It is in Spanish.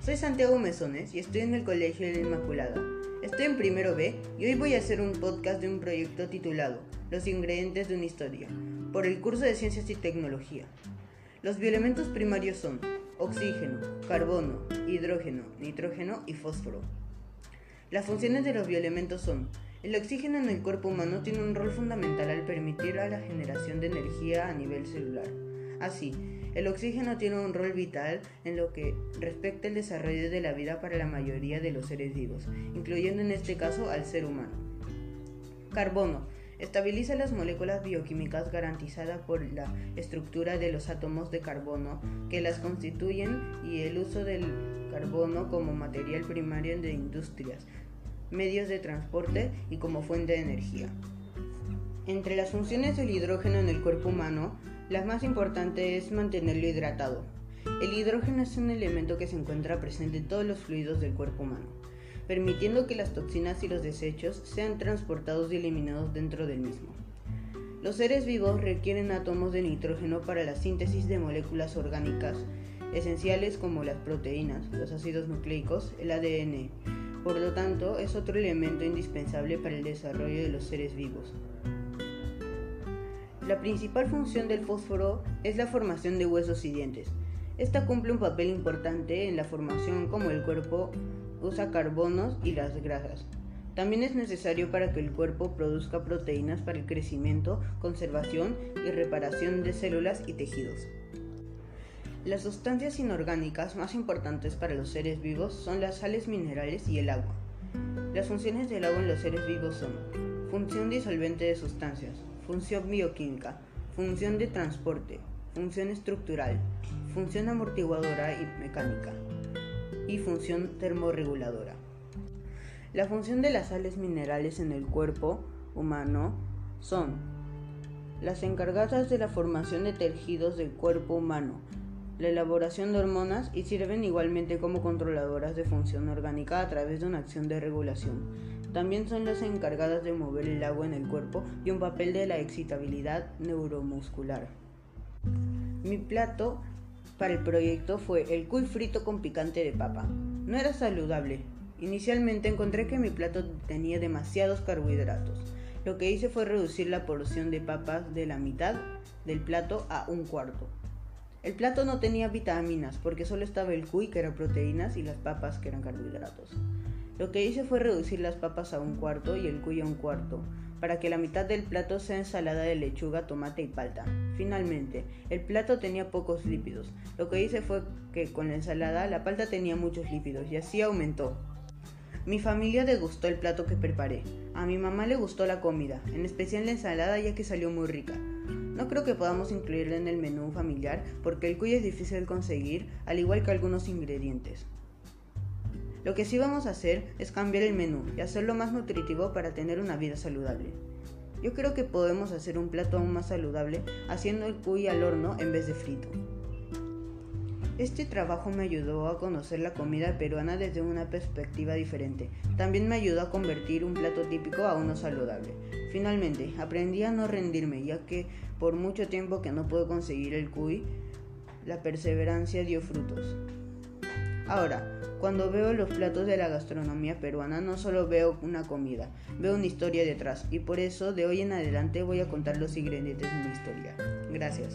soy Santiago Mesones y estoy en el Colegio de la Inmaculada. Estoy en primero B y hoy voy a hacer un podcast de un proyecto titulado Los ingredientes de una historia, por el curso de Ciencias y Tecnología. Los bioelementos primarios son oxígeno, carbono, hidrógeno, nitrógeno y fósforo. Las funciones de los bioelementos son el oxígeno en el cuerpo humano tiene un rol fundamental al permitir a la generación de energía a nivel celular. Así, el oxígeno tiene un rol vital en lo que respecta al desarrollo de la vida para la mayoría de los seres vivos, incluyendo en este caso al ser humano. Carbono estabiliza las moléculas bioquímicas garantizadas por la estructura de los átomos de carbono que las constituyen y el uso del carbono como material primario de industrias, medios de transporte y como fuente de energía. Entre las funciones del hidrógeno en el cuerpo humano, la más importante es mantenerlo hidratado. El hidrógeno es un elemento que se encuentra presente en todos los fluidos del cuerpo humano, permitiendo que las toxinas y los desechos sean transportados y eliminados dentro del mismo. Los seres vivos requieren átomos de nitrógeno para la síntesis de moléculas orgánicas esenciales como las proteínas, los ácidos nucleicos, el ADN, por lo tanto, es otro elemento indispensable para el desarrollo de los seres vivos. La principal función del fósforo es la formación de huesos y dientes. Esta cumple un papel importante en la formación como el cuerpo usa carbonos y las grasas. También es necesario para que el cuerpo produzca proteínas para el crecimiento, conservación y reparación de células y tejidos. Las sustancias inorgánicas más importantes para los seres vivos son las sales minerales y el agua. Las funciones del agua en los seres vivos son función disolvente de sustancias, función bioquímica, función de transporte, función estructural, función amortiguadora y mecánica y función termorreguladora. La función de las sales minerales en el cuerpo humano son las encargadas de la formación de tejidos del cuerpo humano, la elaboración de hormonas y sirven igualmente como controladoras de función orgánica a través de una acción de regulación. También son las encargadas de mover el agua en el cuerpo y un papel de la excitabilidad neuromuscular. Mi plato para el proyecto fue el cuy frito con picante de papa. No era saludable. Inicialmente encontré que mi plato tenía demasiados carbohidratos. Lo que hice fue reducir la porción de papas de la mitad del plato a un cuarto. El plato no tenía vitaminas porque solo estaba el cuy que era proteínas y las papas que eran carbohidratos. Lo que hice fue reducir las papas a un cuarto y el cuy a un cuarto, para que la mitad del plato sea ensalada de lechuga, tomate y palta. Finalmente, el plato tenía pocos lípidos. Lo que hice fue que con la ensalada la palta tenía muchos lípidos y así aumentó. Mi familia degustó el plato que preparé. A mi mamá le gustó la comida, en especial la ensalada ya que salió muy rica. No creo que podamos incluirlo en el menú familiar porque el cuy es difícil de conseguir, al igual que algunos ingredientes. Lo que sí vamos a hacer es cambiar el menú y hacerlo más nutritivo para tener una vida saludable. Yo creo que podemos hacer un plato aún más saludable haciendo el cuy al horno en vez de frito. Este trabajo me ayudó a conocer la comida peruana desde una perspectiva diferente. También me ayudó a convertir un plato típico a uno saludable. Finalmente, aprendí a no rendirme, ya que por mucho tiempo que no puedo conseguir el cuy, la perseverancia dio frutos. Ahora, cuando veo los platos de la gastronomía peruana, no solo veo una comida, veo una historia detrás, y por eso de hoy en adelante voy a contar los ingredientes de mi historia. Gracias.